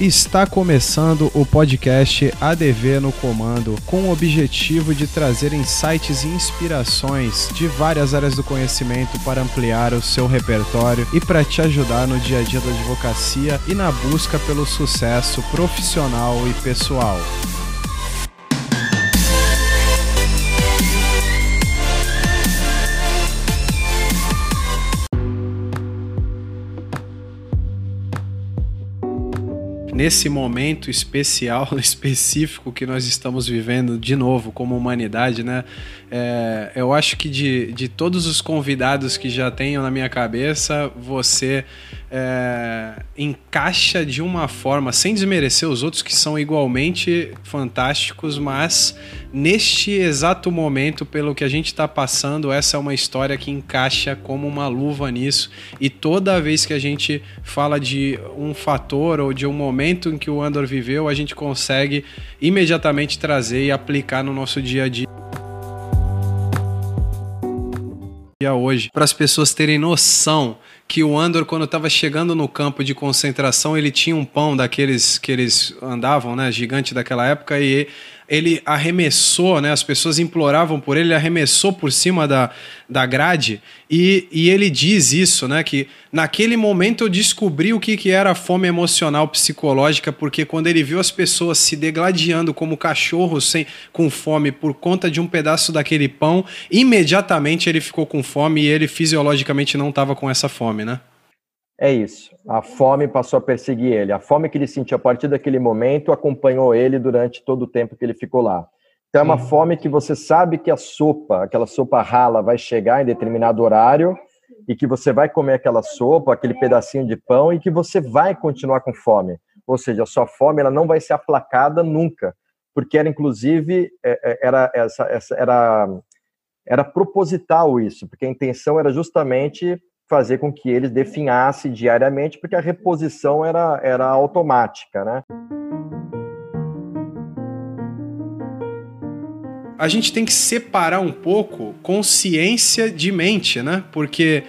Está começando o podcast ADV no Comando, com o objetivo de trazer insights e inspirações de várias áreas do conhecimento para ampliar o seu repertório e para te ajudar no dia a dia da advocacia e na busca pelo sucesso profissional e pessoal. Nesse momento especial, específico que nós estamos vivendo de novo como humanidade, né? É, eu acho que de, de todos os convidados que já tenho na minha cabeça, você é, encaixa de uma forma, sem desmerecer os outros que são igualmente fantásticos, mas neste exato momento, pelo que a gente está passando, essa é uma história que encaixa como uma luva nisso. E toda vez que a gente fala de um fator ou de um momento em que o Andor viveu, a gente consegue imediatamente trazer e aplicar no nosso dia a dia. hoje para as pessoas terem noção que o Andor, quando estava chegando no campo de concentração, ele tinha um pão daqueles que eles andavam, né, gigante daquela época, e ele arremessou, né? As pessoas imploravam por ele, ele arremessou por cima da, da grade e, e ele diz isso, né? Que naquele momento eu descobri o que, que era a fome emocional psicológica, porque quando ele viu as pessoas se degladiando como cachorros sem, com fome por conta de um pedaço daquele pão, imediatamente ele ficou com fome e ele fisiologicamente não estava com essa fome, né? É isso. A fome passou a perseguir ele. A fome que ele sentiu a partir daquele momento acompanhou ele durante todo o tempo que ele ficou lá. Então é uma fome que você sabe que a sopa, aquela sopa rala, vai chegar em determinado horário e que você vai comer aquela sopa, aquele pedacinho de pão e que você vai continuar com fome. Ou seja, a sua fome ela não vai ser aplacada nunca, porque era inclusive é, é, era essa, essa era era proposital isso, porque a intenção era justamente fazer com que eles definhassem diariamente, porque a reposição era, era automática, né? A gente tem que separar um pouco consciência de mente, né? Porque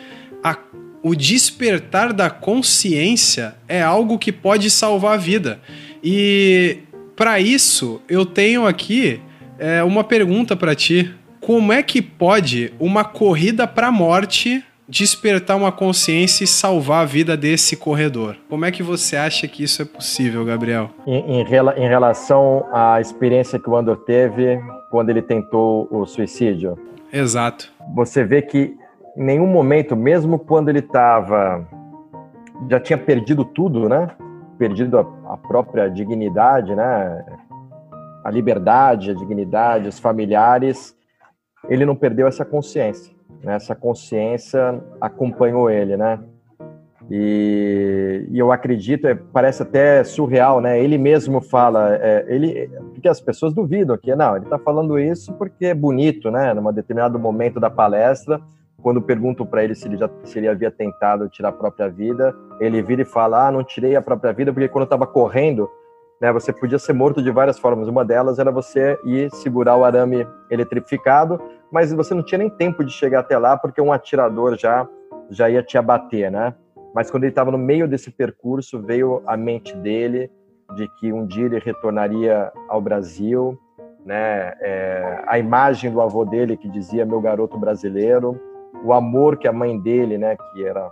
a, o despertar da consciência é algo que pode salvar a vida. E para isso, eu tenho aqui é, uma pergunta para ti. Como é que pode uma corrida para a morte despertar uma consciência e salvar a vida desse corredor. Como é que você acha que isso é possível, Gabriel? Em, em, em relação à experiência que o Andor teve quando ele tentou o suicídio. Exato. Você vê que em nenhum momento, mesmo quando ele estava já tinha perdido tudo, né? Perdido a, a própria dignidade, né? A liberdade, a dignidade, os familiares, ele não perdeu essa consciência né? Essa consciência acompanhou ele, né? E, e eu acredito, é, parece até surreal, né? Ele mesmo fala, é, ele, porque as pessoas duvidam que não, ele está falando isso porque é bonito, né? Num determinado momento da palestra, quando perguntam para ele se ele já se ele havia tentado tirar a própria vida, ele vira e fala: "Ah, não tirei a própria vida porque quando eu estava correndo, né, você podia ser morto de várias formas. Uma delas era você ir segurar o arame eletrificado, mas você não tinha nem tempo de chegar até lá porque um atirador já já ia te abater, né? Mas quando ele estava no meio desse percurso, veio a mente dele de que um dia ele retornaria ao Brasil, né? É, a imagem do avô dele que dizia meu garoto brasileiro, o amor que a mãe dele, né, que era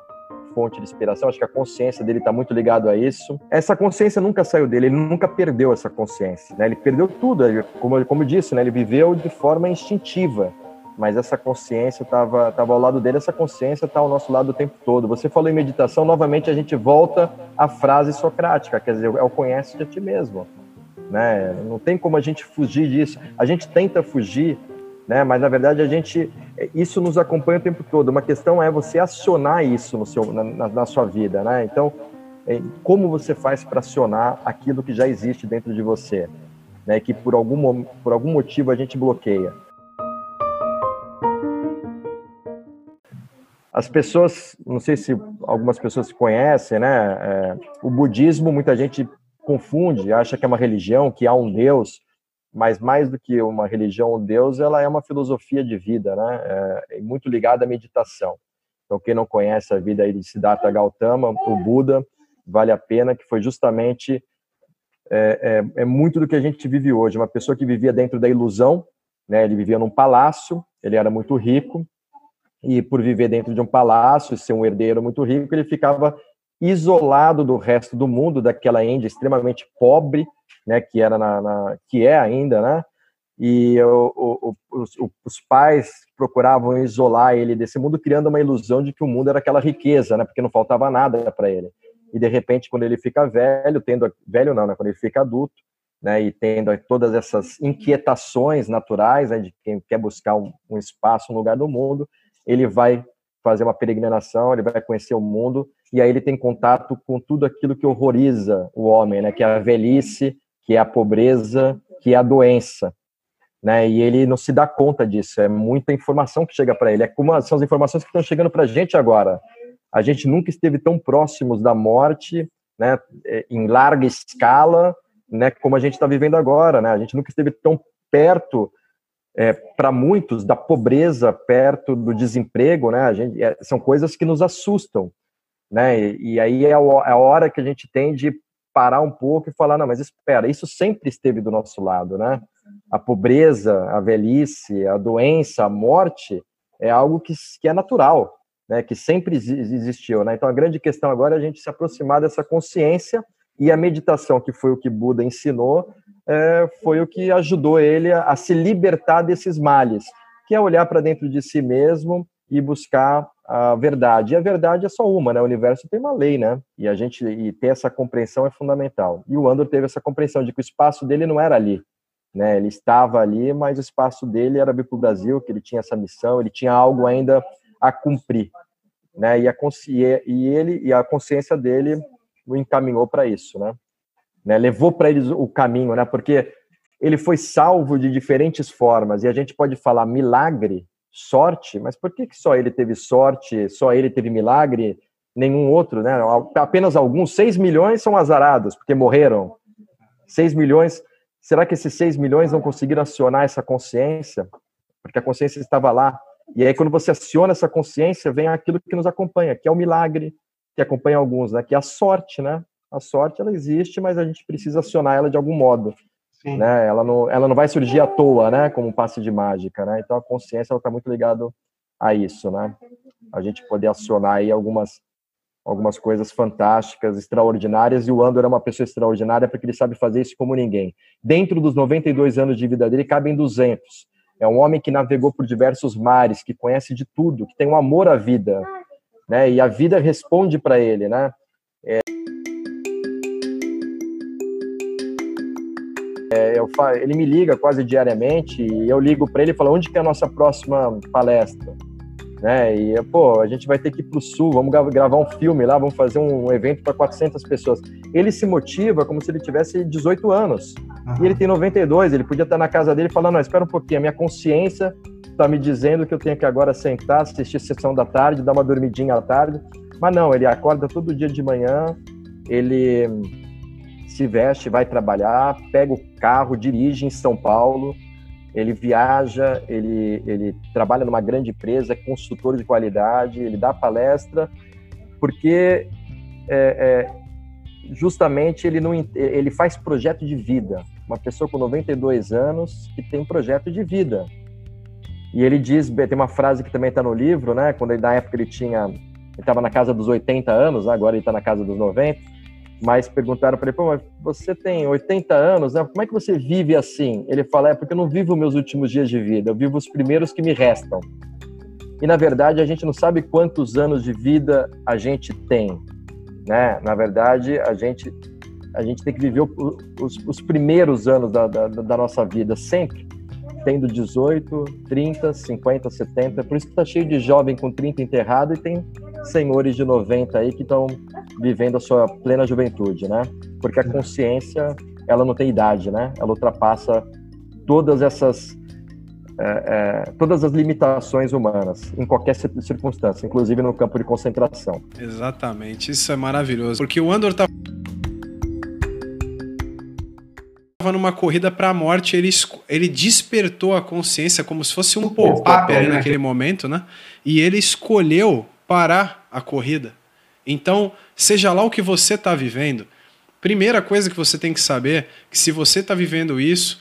fonte de inspiração, acho que a consciência dele está muito ligado a isso. Essa consciência nunca saiu dele, ele nunca perdeu essa consciência, né? Ele perdeu tudo, como, como eu disse, né? Ele viveu de forma instintiva, mas essa consciência estava tava ao lado dele, essa consciência está ao nosso lado o tempo todo. Você falou em meditação, novamente a gente volta à frase socrática, quer dizer, é o conhece de ti mesmo. Né? Não tem como a gente fugir disso. A gente tenta fugir, né? mas na verdade a gente isso nos acompanha o tempo todo. Uma questão é você acionar isso no seu, na, na sua vida. Né? Então, é, como você faz para acionar aquilo que já existe dentro de você, né? que por algum, por algum motivo a gente bloqueia. As pessoas, não sei se algumas pessoas conhecem, né? É, o budismo, muita gente confunde, acha que é uma religião, que há um Deus, mas mais do que uma religião, um Deus, ela é uma filosofia de vida, né? É, é muito ligada à meditação. Então, quem não conhece a vida aí de Siddhartha Gautama, o Buda, vale a pena, que foi justamente é, é, é, muito do que a gente vive hoje. Uma pessoa que vivia dentro da ilusão, né? Ele vivia num palácio, ele era muito rico e por viver dentro de um palácio, ser um herdeiro muito rico, ele ficava isolado do resto do mundo, daquela Índia extremamente pobre, né? Que era na, na que é ainda, né? E o, o, os, os, pais procuravam isolar ele desse mundo, criando uma ilusão de que o mundo era aquela riqueza, né? Porque não faltava nada para ele. E de repente, quando ele fica velho, tendo velho não, né? Quando ele fica adulto, né? E tendo todas essas inquietações naturais, né? De quem quer buscar um, um espaço, um lugar no mundo, ele vai fazer uma peregrinação, ele vai conhecer o mundo e aí ele tem contato com tudo aquilo que horroriza o homem, né? Que é a velhice, que é a pobreza, que é a doença né? E ele não se dá conta disso. É muita informação que chega para ele. É como são as informações que estão chegando para a gente agora. A gente nunca esteve tão próximos da morte, né? É, em larga escala, né? Como a gente está vivendo agora, né? A gente nunca esteve tão perto. É, para muitos da pobreza perto do desemprego, né? A gente, é, são coisas que nos assustam, né? E, e aí é a, é a hora que a gente tem de parar um pouco e falar, não, mas espera, isso sempre esteve do nosso lado, né? a pobreza, a velhice, a doença, a morte é algo que, que é natural, né, que sempre existiu. Né? Então, a grande questão agora é a gente se aproximar dessa consciência e a meditação, que foi o que Buda ensinou, é, foi o que ajudou ele a, a se libertar desses males, que é olhar para dentro de si mesmo e buscar a verdade. E a verdade é só uma, né? O universo tem uma lei, né? E a gente e ter essa compreensão é fundamental. E o Andor teve essa compreensão de que o espaço dele não era ali, né? Ele estava ali, mas o espaço dele era vir para o Brasil, que ele tinha essa missão, ele tinha algo ainda a cumprir, né? E a consciência e ele e a consciência dele o encaminhou para isso, né? Né? Levou para eles o caminho, né? Porque ele foi salvo de diferentes formas e a gente pode falar milagre, sorte, mas por que, que só ele teve sorte, só ele teve milagre, nenhum outro, né? Apenas alguns, 6 milhões são azarados porque morreram. 6 milhões Será que esses 6 milhões não conseguiram acionar essa consciência? Porque a consciência estava lá. E aí, quando você aciona essa consciência, vem aquilo que nos acompanha, que é o milagre, que acompanha alguns, né? Que é a sorte, né? A sorte, ela existe, mas a gente precisa acionar ela de algum modo. Sim. Né? Ela, não, ela não vai surgir à toa, né? Como um passe de mágica, né? Então, a consciência está muito ligada a isso, né? A gente poder acionar aí algumas algumas coisas fantásticas, extraordinárias, e o Andor é uma pessoa extraordinária porque ele sabe fazer isso como ninguém. Dentro dos 92 anos de vida dele, cabem 200. É um homem que navegou por diversos mares, que conhece de tudo, que tem um amor à vida, né? E a vida responde para ele, né? É... Eu, ele me liga quase diariamente e eu ligo para ele e falo onde que é a nossa próxima palestra né? E, pô, a gente vai ter que ir pro sul, vamos gravar um filme lá, vamos fazer um evento para 400 pessoas. Ele se motiva como se ele tivesse 18 anos. Uhum. E ele tem 92, ele podia estar na casa dele falando, não, espera um pouquinho, a minha consciência está me dizendo que eu tenho que agora sentar, assistir a sessão da tarde, dar uma dormidinha à tarde. Mas não, ele acorda todo dia de manhã, ele se veste, vai trabalhar, pega o carro, dirige em São Paulo, ele viaja, ele, ele trabalha numa grande empresa, é consultor de qualidade, ele dá palestra, porque é, é, justamente ele, não, ele faz projeto de vida. Uma pessoa com 92 anos que tem um projeto de vida. E ele diz, tem uma frase que também está no livro, né? Quando ele, na época ele tinha, ele estava na casa dos 80 anos, né? agora ele está na casa dos 90 mas perguntaram para ele, pô, mas você tem 80 anos, né? como é que você vive assim? Ele fala, é porque eu não vivo meus últimos dias de vida, eu vivo os primeiros que me restam. E na verdade a gente não sabe quantos anos de vida a gente tem, né? Na verdade a gente a gente tem que viver os, os primeiros anos da, da, da, nossa vida sempre, tendo 18, 30, 50, 70. Por isso que está cheio de jovem com 30 enterrado e tem senhores de 90 aí que estão vivendo a sua plena juventude, né? Porque a consciência, ela não tem idade, né? Ela ultrapassa todas essas é, é, todas as limitações humanas em qualquer circunstância, inclusive no campo de concentração. Exatamente, isso é maravilhoso, porque o Andor tá estava numa corrida para a morte, ele, ele despertou a consciência como se fosse um pop-up ali né? naquele momento, né? E ele escolheu parar a corrida. Então, seja lá o que você está vivendo, primeira coisa que você tem que saber que se você está vivendo isso,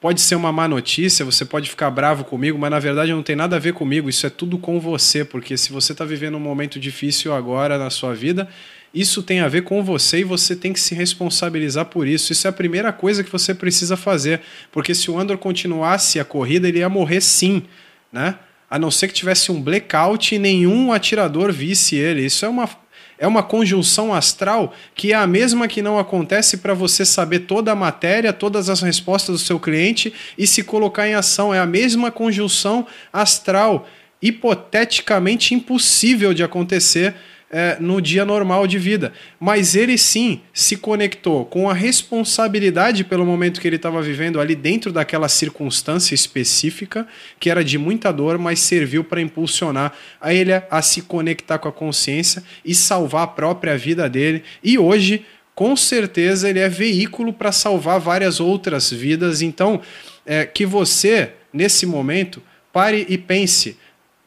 pode ser uma má notícia, você pode ficar bravo comigo, mas na verdade não tem nada a ver comigo, isso é tudo com você, porque se você está vivendo um momento difícil agora na sua vida, isso tem a ver com você e você tem que se responsabilizar por isso. Isso é a primeira coisa que você precisa fazer, porque se o Andor continuasse a corrida, ele ia morrer sim, né? A não ser que tivesse um blackout e nenhum atirador visse ele. Isso é uma é uma conjunção astral que é a mesma que não acontece para você saber toda a matéria, todas as respostas do seu cliente e se colocar em ação. É a mesma conjunção astral, hipoteticamente impossível de acontecer é, no dia normal de vida. Mas ele sim se conectou com a responsabilidade pelo momento que ele estava vivendo ali dentro daquela circunstância específica, que era de muita dor, mas serviu para impulsionar a ele a se conectar com a consciência e salvar a própria vida dele. E hoje, com certeza, ele é veículo para salvar várias outras vidas. Então, é, que você, nesse momento, pare e pense.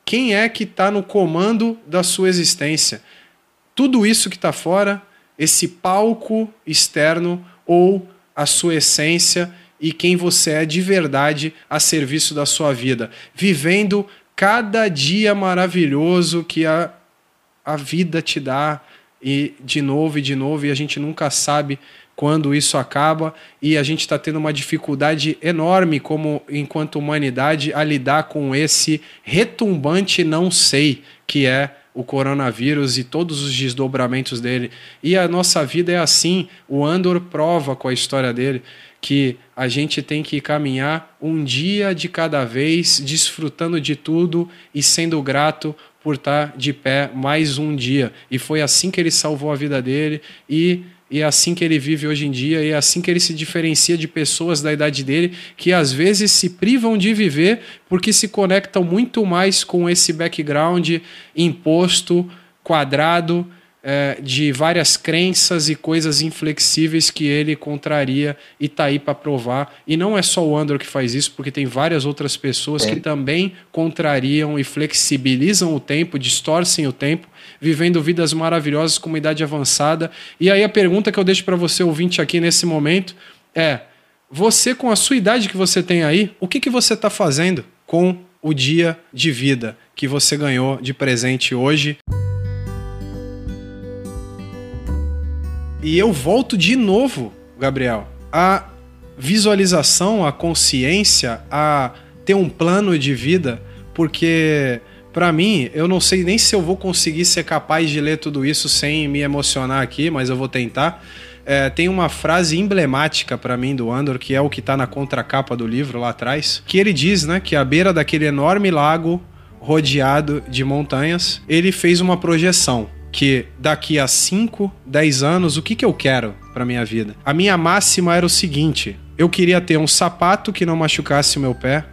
Quem é que está no comando da sua existência? Tudo isso que está fora, esse palco externo ou a sua essência e quem você é de verdade a serviço da sua vida, vivendo cada dia maravilhoso que a, a vida te dá e de novo e de novo e a gente nunca sabe quando isso acaba e a gente está tendo uma dificuldade enorme como enquanto humanidade a lidar com esse retumbante não sei que é o coronavírus e todos os desdobramentos dele. E a nossa vida é assim. O Andor prova com a história dele que a gente tem que caminhar um dia de cada vez, desfrutando de tudo e sendo grato por estar de pé mais um dia. E foi assim que ele salvou a vida dele e e é assim que ele vive hoje em dia, e é assim que ele se diferencia de pessoas da idade dele que às vezes se privam de viver porque se conectam muito mais com esse background imposto, quadrado, é, de várias crenças e coisas inflexíveis que ele contraria e está aí para provar. E não é só o Andrew que faz isso, porque tem várias outras pessoas é. que também contrariam e flexibilizam o tempo, distorcem o tempo, vivendo vidas maravilhosas com uma idade avançada. E aí a pergunta que eu deixo para você ouvinte aqui nesse momento é: você com a sua idade que você tem aí, o que, que você está fazendo com o dia de vida que você ganhou de presente hoje? E eu volto de novo, Gabriel, a visualização, a consciência, a ter um plano de vida, porque para mim, eu não sei nem se eu vou conseguir ser capaz de ler tudo isso sem me emocionar aqui, mas eu vou tentar. É, tem uma frase emblemática para mim do Andor, que é o que está na contracapa do livro lá atrás, que ele diz, né, que à beira daquele enorme lago rodeado de montanhas, ele fez uma projeção que daqui a 5, 10 anos, o que, que eu quero para minha vida? A minha máxima era o seguinte: eu queria ter um sapato que não machucasse o meu pé.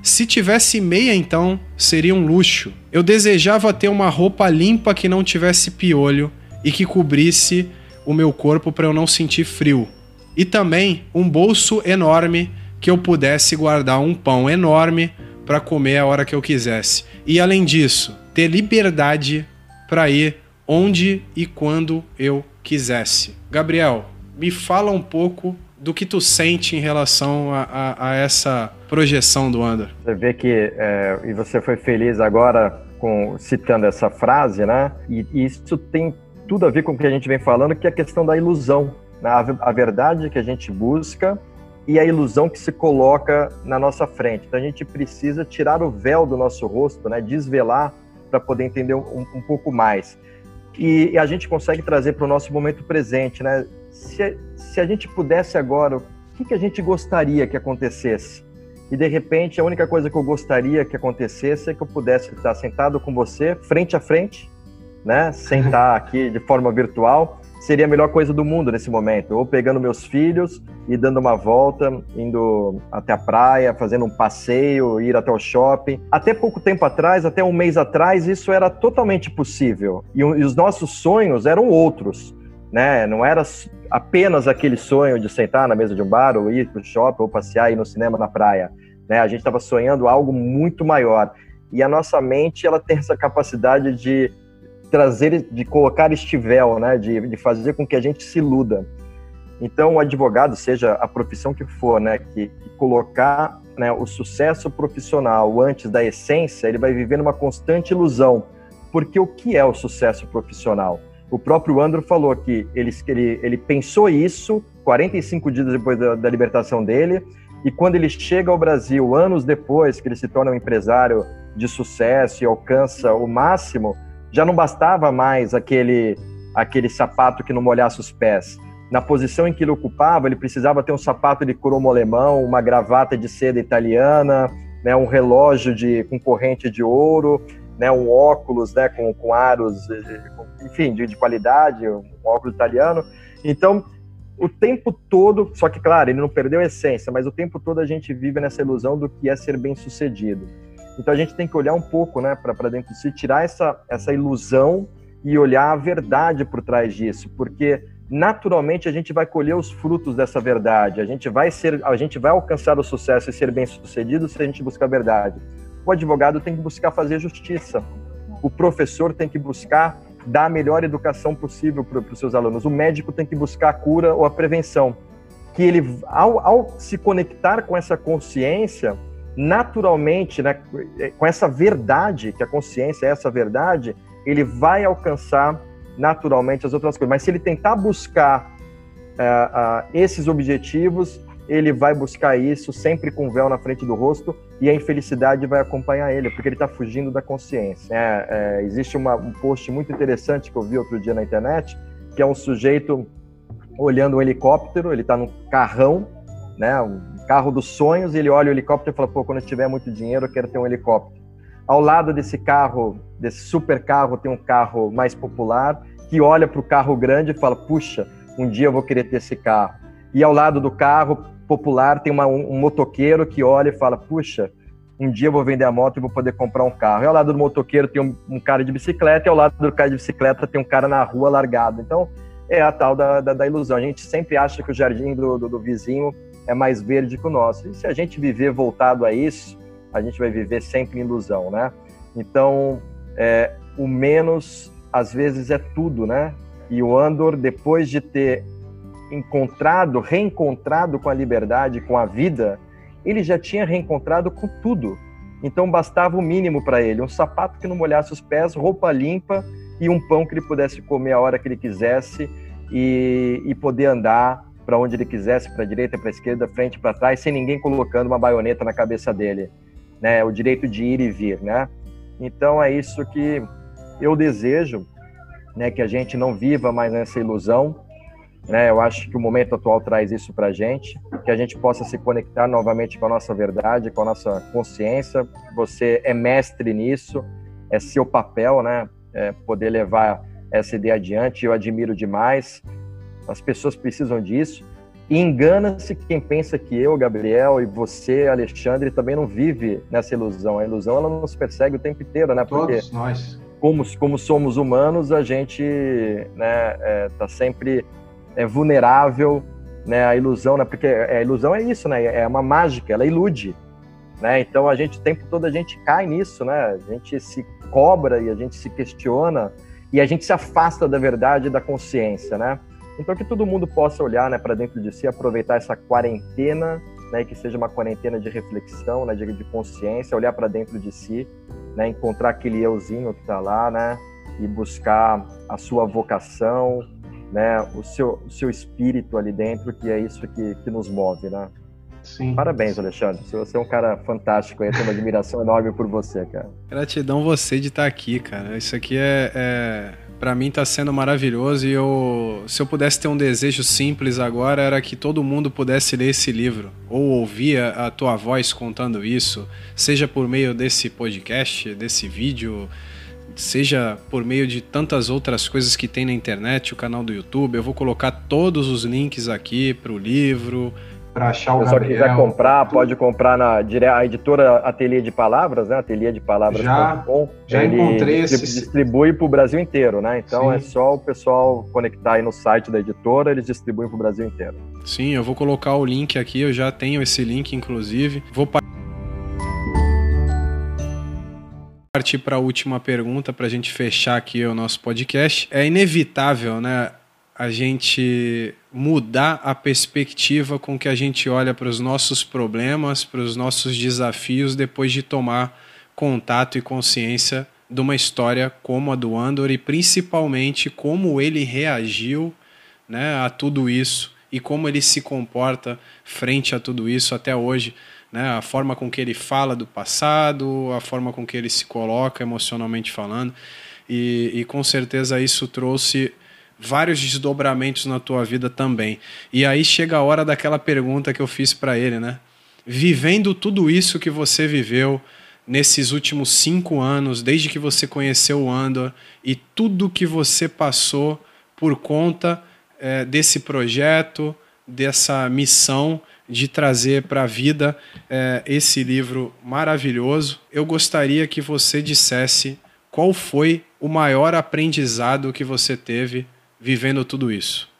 Se tivesse meia, então, seria um luxo. Eu desejava ter uma roupa limpa que não tivesse piolho e que cobrisse o meu corpo para eu não sentir frio. E também um bolso enorme que eu pudesse guardar um pão enorme para comer a hora que eu quisesse. E além disso, ter liberdade para ir onde e quando eu quisesse. Gabriel, me fala um pouco do que tu sente em relação a, a, a essa projeção do Andor. Você vê que, é, e você foi feliz agora com citando essa frase, né? E, e, isso tem tudo a ver com o que a gente vem falando, que é a questão da ilusão. Né? A, a verdade que a gente busca e a ilusão que se coloca na nossa frente. Então a gente precisa tirar o véu do nosso rosto, né? Desvelar para poder entender um, um pouco mais e, e a gente consegue trazer para o nosso momento presente, né? Se, se a gente pudesse agora, o que, que a gente gostaria que acontecesse? E de repente, a única coisa que eu gostaria que acontecesse é que eu pudesse estar sentado com você, frente a frente, né? Sentar aqui de forma virtual seria a melhor coisa do mundo nesse momento. Ou pegando meus filhos e dando uma volta, indo até a praia, fazendo um passeio, ir até o shopping. Até pouco tempo atrás, até um mês atrás, isso era totalmente possível. E, e os nossos sonhos eram outros, né? Não era apenas aquele sonho de sentar na mesa de um bar, ou ir para o shopping, ou passear, ir no cinema, na praia. Né? A gente estava sonhando algo muito maior. E a nossa mente, ela tem essa capacidade de trazer, de colocar este véu, né? De, de fazer com que a gente se iluda. Então, o advogado, seja a profissão que for, né? Que, que colocar né, o sucesso profissional antes da essência, ele vai viver numa constante ilusão. Porque o que é o sucesso profissional? O próprio Andrew falou que ele, ele, ele pensou isso 45 dias depois da, da libertação dele, e quando ele chega ao Brasil, anos depois que ele se torna um empresário de sucesso e alcança o máximo, já não bastava mais aquele, aquele sapato que não molhasse os pés. Na posição em que ele ocupava, ele precisava ter um sapato de cromo alemão, uma gravata de seda italiana, né, um relógio de, com corrente de ouro, né, um óculos né, com, com aros, enfim, de, de qualidade, um óculos italiano. Então, o tempo todo, só que, claro, ele não perdeu a essência, mas o tempo todo a gente vive nessa ilusão do que é ser bem sucedido. Então a gente tem que olhar um pouco né, para dentro de si, tirar essa, essa ilusão e olhar a verdade por trás disso, porque naturalmente a gente vai colher os frutos dessa verdade, a gente vai ser, a gente vai alcançar o sucesso e ser bem sucedido se a gente buscar a verdade. O advogado tem que buscar fazer justiça, o professor tem que buscar dar a melhor educação possível para os seus alunos. O médico tem que buscar a cura ou a prevenção. Que ele, ao, ao se conectar com essa consciência, naturalmente, né, com essa verdade, que a consciência é essa verdade, ele vai alcançar naturalmente as outras coisas. Mas se ele tentar buscar uh, uh, esses objetivos, ele vai buscar isso sempre com o véu na frente do rosto e a infelicidade vai acompanhar ele, porque ele está fugindo da consciência. É, é, existe uma, um post muito interessante que eu vi outro dia na internet, que é um sujeito olhando um helicóptero, ele está num carrão, né, um carro dos sonhos, ele olha o helicóptero e fala, pô, quando eu tiver muito dinheiro, eu quero ter um helicóptero. Ao lado desse carro, desse super carro, tem um carro mais popular, que olha para o carro grande e fala, puxa, um dia eu vou querer ter esse carro. E ao lado do carro, popular tem uma, um, um, motoqueiro que olha e fala: puxa, um dia eu vou vender a moto e vou poder comprar um carro. E ao lado do motoqueiro tem um, um, cara de bicicleta, e ao lado do cara de bicicleta tem um cara na rua largado. Então, é a tal da, da, da ilusão. A gente sempre acha que o jardim do, do, do, vizinho é mais verde que o nosso. E se a gente viver voltado a isso, a gente vai viver sempre em ilusão, né? Então, é, o menos, às vezes, é tudo, né? E o Andor, depois de ter encontrado, reencontrado com a liberdade, com a vida, ele já tinha reencontrado com tudo. Então bastava o mínimo para ele: um sapato que não molhasse os pés, roupa limpa e um pão que ele pudesse comer a hora que ele quisesse e, e poder andar para onde ele quisesse, para a direita, para a esquerda, frente, para trás, sem ninguém colocando uma baioneta na cabeça dele, né? O direito de ir e vir, né? Então é isso que eu desejo, né? Que a gente não viva mais nessa ilusão, né? Eu acho que o momento atual traz isso para a gente, que a gente possa se conectar novamente com a nossa verdade, com a nossa consciência. Você é mestre nisso, é seu papel, né? É poder levar essa ideia adiante. Eu admiro demais. As pessoas precisam disso. E engana-se quem pensa que eu, Gabriel, e você, Alexandre, também não vive nessa ilusão. A ilusão ela nos persegue o tempo inteiro, né? Porque Todos nós. Como, como somos humanos, a gente né, é, tá sempre é vulnerável, né, a ilusão, né, porque a ilusão é isso, né, é uma mágica, ela ilude, né, então a gente, o tempo todo a gente cai nisso, né, a gente se cobra e a gente se questiona e a gente se afasta da verdade e da consciência, né, então que todo mundo possa olhar, né, para dentro de si, aproveitar essa quarentena, né, que seja uma quarentena de reflexão, né, de, de consciência, olhar para dentro de si, né, encontrar aquele euzinho que está lá, né, e buscar a sua vocação, né, o seu, o seu espírito ali dentro, que é isso que, que nos move, né? Sim. Parabéns, Alexandre. Você é um cara fantástico. Eu tenho uma admiração enorme por você, cara. Gratidão você de estar aqui, cara. Isso aqui é, é para mim está sendo maravilhoso e eu, se eu pudesse ter um desejo simples agora era que todo mundo pudesse ler esse livro ou ouvir a, a tua voz contando isso, seja por meio desse podcast, desse vídeo, seja por meio de tantas outras coisas que tem na internet, o canal do YouTube. Eu vou colocar todos os links aqui para o livro. Para achar o Se você quiser comprar, pode comprar na a editora Ateliê de Palavras, né? Ateliê de Palavras.com. Já, já encontrei esse. Distribui para o Brasil inteiro, né? Então Sim. é só o pessoal conectar aí no site da editora, eles distribuem para o Brasil inteiro. Sim, eu vou colocar o link aqui, eu já tenho esse link, inclusive. Vou partir para a última pergunta para a gente fechar aqui o nosso podcast. É inevitável, né, a gente mudar a perspectiva com que a gente olha para os nossos problemas, para os nossos desafios depois de tomar contato e consciência de uma história como a do Andor e principalmente como ele reagiu, né, a tudo isso e como ele se comporta frente a tudo isso até hoje né? A forma com que ele fala do passado, a forma com que ele se coloca emocionalmente falando. E, e com certeza isso trouxe vários desdobramentos na tua vida também. E aí chega a hora daquela pergunta que eu fiz para ele, né? Vivendo tudo isso que você viveu nesses últimos cinco anos, desde que você conheceu o Andor e tudo que você passou por conta é, desse projeto, dessa missão de trazer para a vida é, esse livro maravilhoso. Eu gostaria que você dissesse qual foi o maior aprendizado que você teve vivendo tudo isso.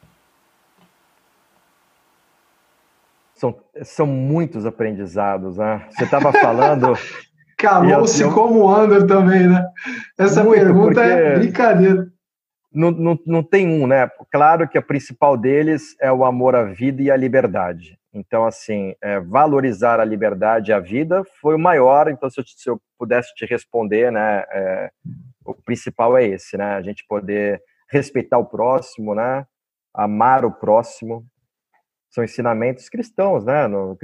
São, são muitos aprendizados, né? Você estava falando. Calou-se como anda também, né? Essa Muito, pergunta é brincadeira. Não, não, não tem um, né? Claro que a principal deles é o amor à vida e à liberdade. Então, assim, é, valorizar a liberdade e a vida foi o maior. Então, se eu, se eu pudesse te responder, né, é, o principal é esse, né? A gente poder respeitar o próximo, né? Amar o próximo. São ensinamentos cristãos, né? No,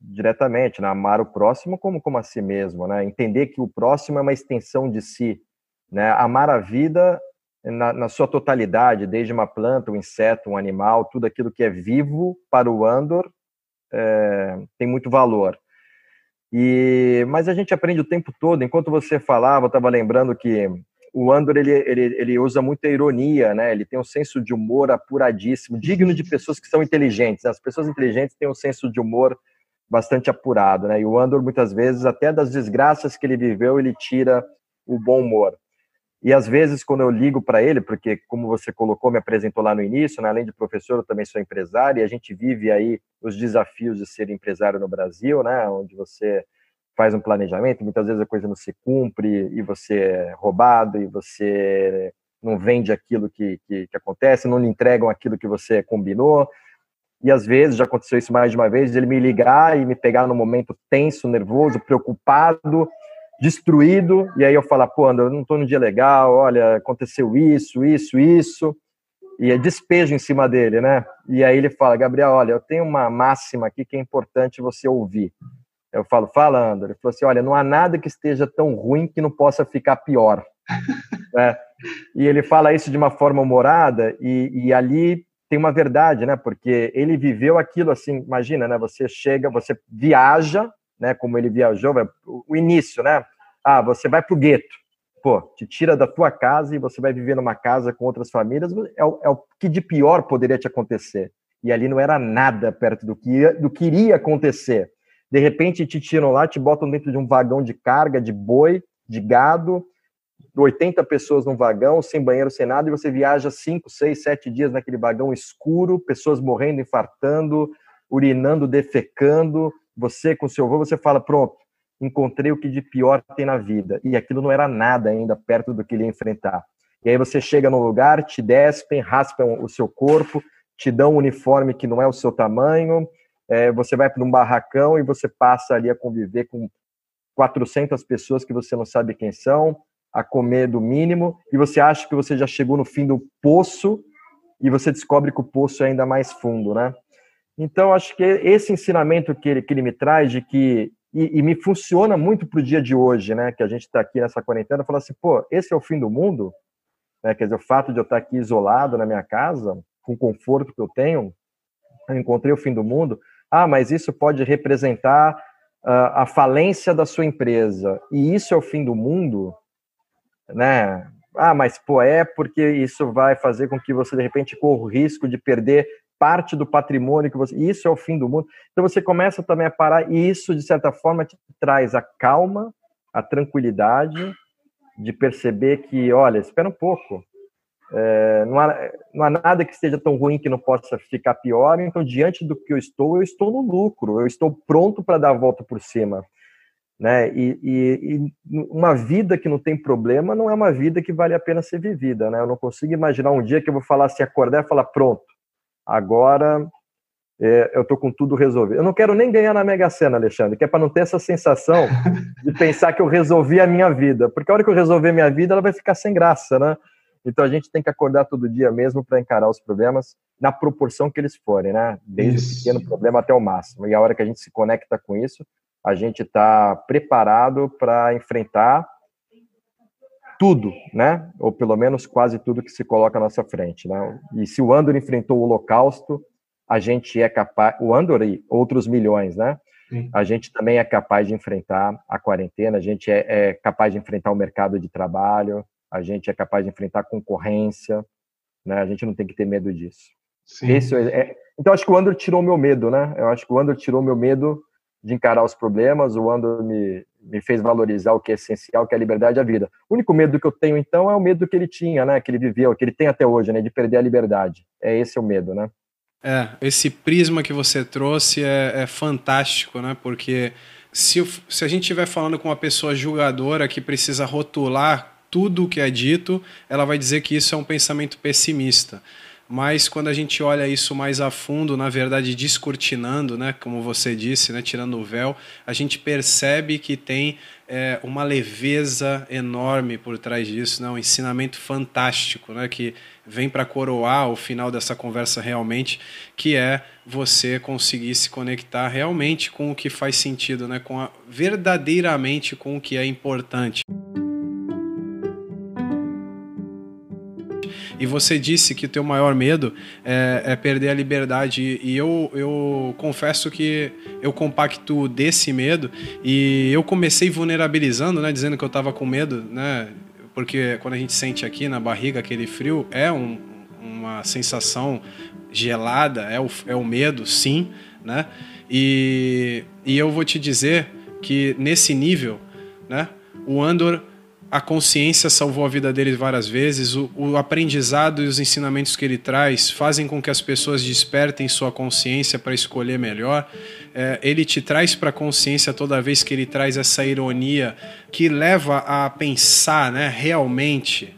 diretamente, né? Amar o próximo como, como a si mesmo, né? Entender que o próximo é uma extensão de si, né? Amar a vida na, na, sua totalidade, desde uma planta, um inseto, um animal, tudo aquilo que é vivo para o Andor é, tem muito valor. E, mas a gente aprende o tempo todo. Enquanto você falava, eu estava lembrando que o Andor ele, ele, ele usa muita ironia, né? Ele tem um senso de humor apuradíssimo, digno de pessoas que são inteligentes. As pessoas inteligentes têm um senso de humor bastante apurado, né? E o Andor muitas vezes, até das desgraças que ele viveu, ele tira o bom humor. E às vezes, quando eu ligo para ele, porque, como você colocou, me apresentou lá no início, né, além de professor, eu também sou empresário, e a gente vive aí os desafios de ser empresário no Brasil, né, onde você faz um planejamento, muitas vezes a coisa não se cumpre, e você é roubado, e você não vende aquilo que, que, que acontece, não lhe entregam aquilo que você combinou. E às vezes, já aconteceu isso mais de uma vez, ele me ligar e me pegar num momento tenso, nervoso, preocupado, destruído, e aí eu falar, pô, André, eu não estou no dia legal, olha, aconteceu isso, isso, isso, e é despejo em cima dele, né? E aí ele fala, Gabriel, olha, eu tenho uma máxima aqui que é importante você ouvir. Eu falo, fala, André. Ele falou assim, olha, não há nada que esteja tão ruim que não possa ficar pior. né? E ele fala isso de uma forma humorada, e, e ali tem uma verdade, né? Porque ele viveu aquilo assim, imagina, né? Você chega, você viaja, né, como ele viajou, o início, né? Ah, você vai para o gueto, pô, te tira da tua casa e você vai viver numa casa com outras famílias, é o, é o que de pior poderia te acontecer. E ali não era nada perto do que, ia, do que iria acontecer. De repente te tiram lá, te botam dentro de um vagão de carga de boi, de gado, 80 pessoas num vagão, sem banheiro, sem nada, e você viaja 5, 6, 7 dias naquele vagão escuro, pessoas morrendo, infartando, urinando, defecando, você com seu avô, você fala, pronto, encontrei o que de pior tem na vida. E aquilo não era nada ainda perto do que ele ia enfrentar. E aí você chega no lugar, te despem, raspam o seu corpo, te dão um uniforme que não é o seu tamanho, é, você vai para um barracão e você passa ali a conviver com 400 pessoas que você não sabe quem são, a comer do mínimo, e você acha que você já chegou no fim do poço e você descobre que o poço é ainda mais fundo, né? Então, acho que esse ensinamento que ele, que ele me traz de que e, e me funciona muito para o dia de hoje, né? Que a gente está aqui nessa quarentena, falar assim, pô, esse é o fim do mundo, né? Quer dizer, o fato de eu estar aqui isolado na minha casa, com o conforto que eu tenho, eu encontrei o fim do mundo. Ah, mas isso pode representar uh, a falência da sua empresa. E isso é o fim do mundo, né? Ah, mas pô, é porque isso vai fazer com que você de repente corra o risco de perder parte do patrimônio que você. Isso é o fim do mundo. Então você começa também a parar, e isso, de certa forma, te traz a calma, a tranquilidade de perceber que, olha, espera um pouco. É, não, há, não há nada que esteja tão ruim que não possa ficar pior, então, diante do que eu estou, eu estou no lucro, eu estou pronto para dar a volta por cima. Né? E, e, e, uma vida que não tem problema não é uma vida que vale a pena ser vivida. Né? Eu não consigo imaginar um dia que eu vou falar assim, acordar e falar, pronto, agora é, eu tô com tudo resolvido. Eu não quero nem ganhar na Mega Sena, Alexandre, que é para não ter essa sensação de pensar que eu resolvi a minha vida, porque a hora que eu resolver a minha vida, ela vai ficar sem graça, né? Então a gente tem que acordar todo dia mesmo para encarar os problemas na proporção que eles forem, né? Desde isso. o pequeno problema até o máximo. E a hora que a gente se conecta com isso, a gente está preparado para enfrentar tudo, né? Ou pelo menos quase tudo que se coloca à nossa frente, né? E se o Andor enfrentou o Holocausto, a gente é capaz, o Andor e outros milhões, né? Sim. A gente também é capaz de enfrentar a quarentena, a gente é, é, capaz de enfrentar o mercado de trabalho, a gente é capaz de enfrentar concorrência, né? A gente não tem que ter medo disso. Sim. Esse é, é então acho que o Andor tirou meu medo, né? Eu acho que o Andor tirou meu medo de encarar os problemas, o Andor me, me fez valorizar o que é essencial, que é a liberdade e a vida. O único medo que eu tenho, então, é o medo que ele tinha, né? Que ele viveu, que ele tem até hoje, né? De perder a liberdade. É esse o medo, né? É, esse prisma que você trouxe é, é fantástico, né? Porque se, se a gente estiver falando com uma pessoa julgadora que precisa rotular tudo o que é dito, ela vai dizer que isso é um pensamento pessimista. Mas quando a gente olha isso mais a fundo, na verdade descortinando, né, como você disse, né, tirando o véu, a gente percebe que tem é, uma leveza enorme por trás disso, né, um ensinamento fantástico, né, que vem para coroar o final dessa conversa realmente, que é você conseguir se conectar realmente com o que faz sentido, né, com a, verdadeiramente com o que é importante. E você disse que o teu maior medo é, é perder a liberdade. E eu, eu confesso que eu compacto desse medo. E eu comecei vulnerabilizando, né? Dizendo que eu estava com medo, né? Porque quando a gente sente aqui na barriga aquele frio, é um, uma sensação gelada, é o, é o medo, sim, né? E, e eu vou te dizer que nesse nível, né? O Andor a consciência salvou a vida dele várias vezes, o, o, aprendizado e os ensinamentos que ele traz fazem com que as pessoas despertem sua consciência para escolher melhor. É, ele te traz para a consciência toda vez que ele traz essa ironia que leva a pensar né, realmente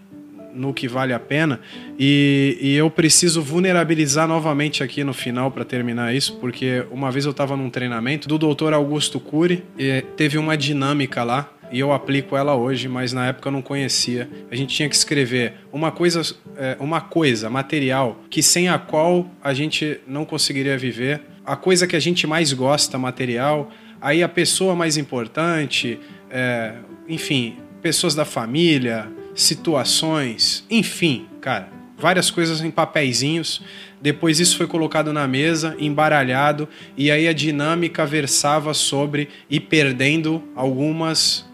no que vale a pena. E, e eu preciso vulnerabilizar novamente aqui no final para terminar isso, porque uma vez eu estava num treinamento do Dr. Augusto Cury e teve uma dinâmica lá e eu aplico ela hoje, mas na época eu não conhecia. A gente tinha que escrever uma coisa, é, uma coisa material que sem a qual a gente não conseguiria viver, a coisa que a gente mais gosta material, aí a pessoa mais importante, é, enfim, pessoas da família, situações, enfim, cara, várias coisas em papeizinhos. Depois isso foi colocado na mesa, embaralhado, e aí a dinâmica versava sobre ir perdendo algumas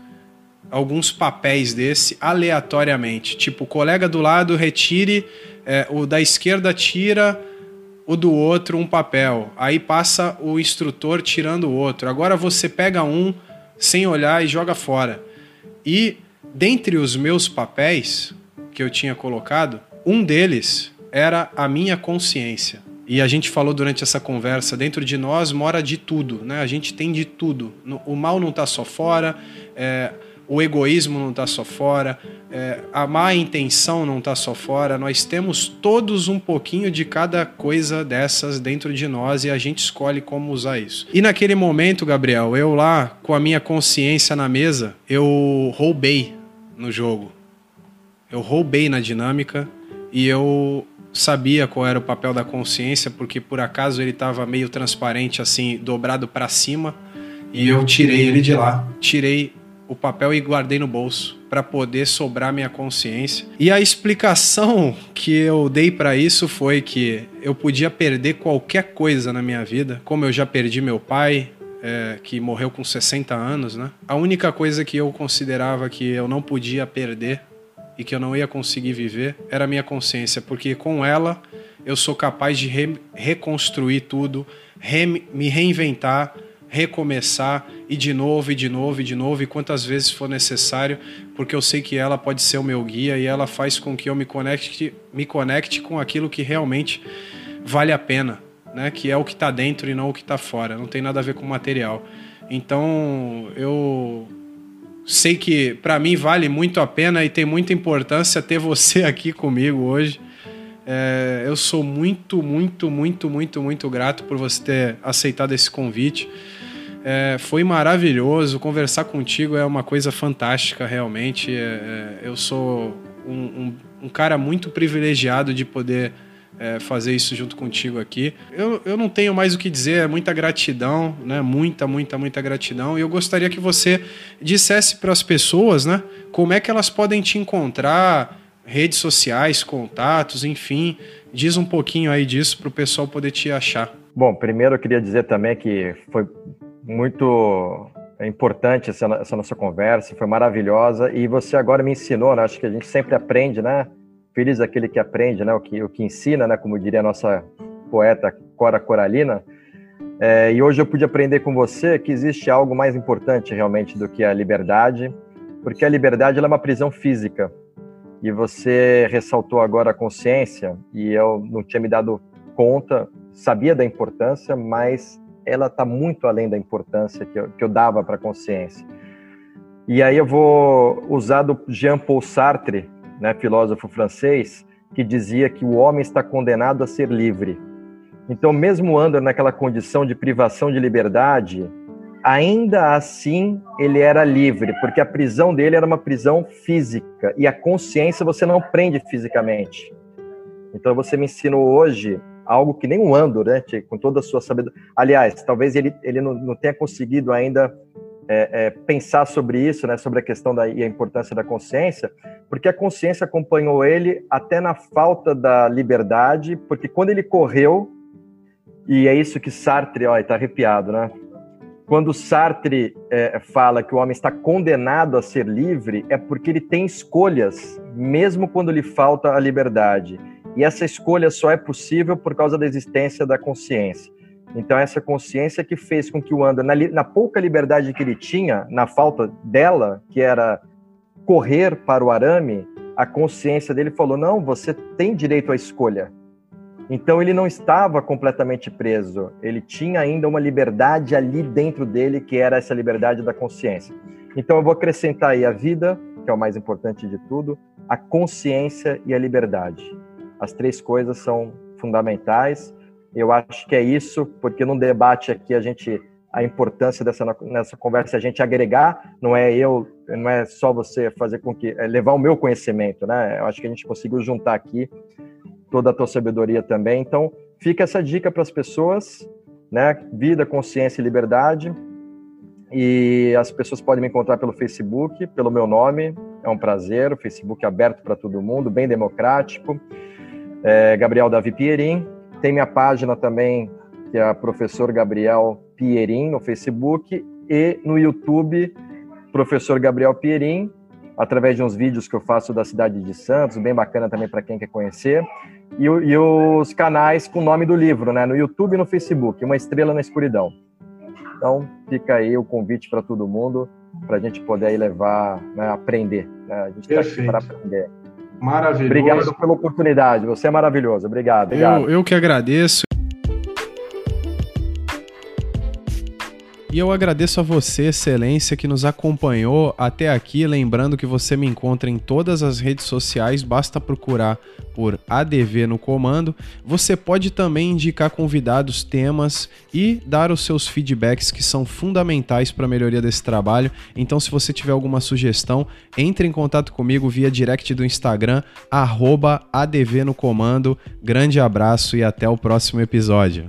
alguns papéis desse aleatoriamente. Tipo, o colega do lado retire, é, o da esquerda tira o do outro um papel. Aí passa o instrutor tirando o outro. Agora você pega um sem olhar e joga fora. E dentre os meus papéis que eu tinha colocado, um deles era a minha consciência. E a gente falou durante essa conversa, dentro de nós mora de tudo, né? A gente tem de tudo. O mal não está só fora, é, o egoísmo não está só fora, é, a má intenção não está só fora, nós temos todos um pouquinho de cada coisa dessas dentro de nós e a gente escolhe como usar isso. E naquele momento, Gabriel, eu lá com a minha consciência na mesa, eu roubei no jogo. Eu roubei na dinâmica e eu sabia qual era o papel da consciência, porque por acaso ele estava meio transparente, assim, dobrado para cima, e eu tirei ele de lá. Tirei o papel e guardei no bolso para poder sobrar minha consciência. E a explicação que eu dei para isso foi que eu podia perder qualquer coisa na minha vida, como eu já perdi meu pai, é, que morreu com 60 anos, né? A única coisa que eu considerava que eu não podia perder e que eu não ia conseguir viver era a minha consciência, porque com ela eu sou capaz de re reconstruir tudo, re me reinventar, recomeçar e de novo e de novo e de novo e quantas vezes for necessário, porque eu sei que ela pode ser o meu guia e ela faz com que eu me conecte, me conecte com aquilo que realmente vale a pena, né? Que é o que está dentro e não o que está fora. Não tem nada a ver com material. Então eu sei que para mim vale muito a pena e tem muita importância ter você aqui comigo hoje. É, eu sou muito, muito, muito, muito, muito grato por você ter aceitado esse convite. É, foi maravilhoso conversar contigo, é uma coisa fantástica, realmente. É, é eu sou um, um, um, cara muito privilegiado de poder é, fazer isso junto contigo aqui. Eu, eu não tenho mais o que dizer, é muita gratidão, né? Muita, muita, muita gratidão. E eu gostaria que você dissesse para as pessoas, né? Como é que elas podem te encontrar, redes sociais, contatos, enfim. Diz um pouquinho aí disso para o pessoal poder te achar. Bom, primeiro eu queria dizer também que foi muito importante essa, essa nossa conversa, foi maravilhosa e você agora me ensinou, né? Acho que a gente sempre aprende, né? Feliz aquele que aprende, né? O que, o que ensina, né? Como diria a nossa poeta Cora Coralina. É, e hoje eu pude aprender com você que existe algo mais importante realmente do que a liberdade, porque a liberdade é uma prisão física e você ressaltou agora a consciência, e eu não tinha me dado conta, sabia da importância, mas ela está muito além da importância que eu, que eu dava para a consciência. E aí eu vou usar do Jean-Paul Sartre, né, filósofo francês, que dizia que o homem está condenado a ser livre. Então, mesmo andando naquela condição de privação de liberdade, ainda assim ele era livre, porque a prisão dele era uma prisão física e a consciência você não prende fisicamente. Então você me ensinou hoje algo que nem o Andor, né, com toda a sua sabedoria. Aliás, talvez ele, ele não, não tenha conseguido ainda é, é, pensar sobre isso, né, sobre a questão da e a importância da consciência, porque a consciência acompanhou ele até na falta da liberdade, porque quando ele correu, e é isso que Sartre, ó, está arrepiado, né? Quando Sartre é, fala que o homem está condenado a ser livre, é porque ele tem escolhas, mesmo quando lhe falta a liberdade. E essa escolha só é possível por causa da existência da consciência. Então, essa consciência que fez com que o Anda, na, na pouca liberdade que ele tinha, na falta dela, que era correr para o arame, a consciência dele falou: não, você tem direito à escolha. Então ele não estava completamente preso, ele tinha ainda uma liberdade ali dentro dele, que era essa liberdade da consciência. Então eu vou acrescentar aí a vida, que é o mais importante de tudo, a consciência e a liberdade. As três coisas são fundamentais. Eu acho que é isso, porque num debate aqui a gente a importância dessa nessa conversa a gente agregar, não é eu, não é só você fazer com que é levar o meu conhecimento, né? Eu acho que a gente conseguiu juntar aqui toda a tua sabedoria também. Então, fica essa dica para as pessoas, né? Vida, consciência e liberdade. E as pessoas podem me encontrar pelo Facebook, pelo meu nome. É um prazer. O Facebook é aberto para todo mundo, bem democrático. É Gabriel Davi Pierin. Tem minha página também, que é professor Gabriel Pierin no Facebook e no YouTube, professor Gabriel Pierin, através de uns vídeos que eu faço da cidade de Santos, bem bacana também para quem quer conhecer e, e, os canais com o nome do livro, né? No YouTube e no Facebook, Uma Estrela na Escuridão. Então, fica aí o convite para todo mundo, para a gente poder levar, né, aprender. Né? A gente está aqui para aprender. Maravilhoso. Obrigado pela oportunidade. Você é maravilhoso. Obrigado. obrigado. Eu, eu que agradeço. E eu agradeço a você, Excelência, que nos acompanhou até aqui. Lembrando que você me encontra em todas as redes sociais, basta procurar por ADV no comando. Você pode também indicar convidados, temas e dar os seus feedbacks que são fundamentais para a melhoria desse trabalho. Então, se você tiver alguma sugestão, entre em contato comigo via direct do Instagram, ADV no comando. Grande abraço e até o próximo episódio.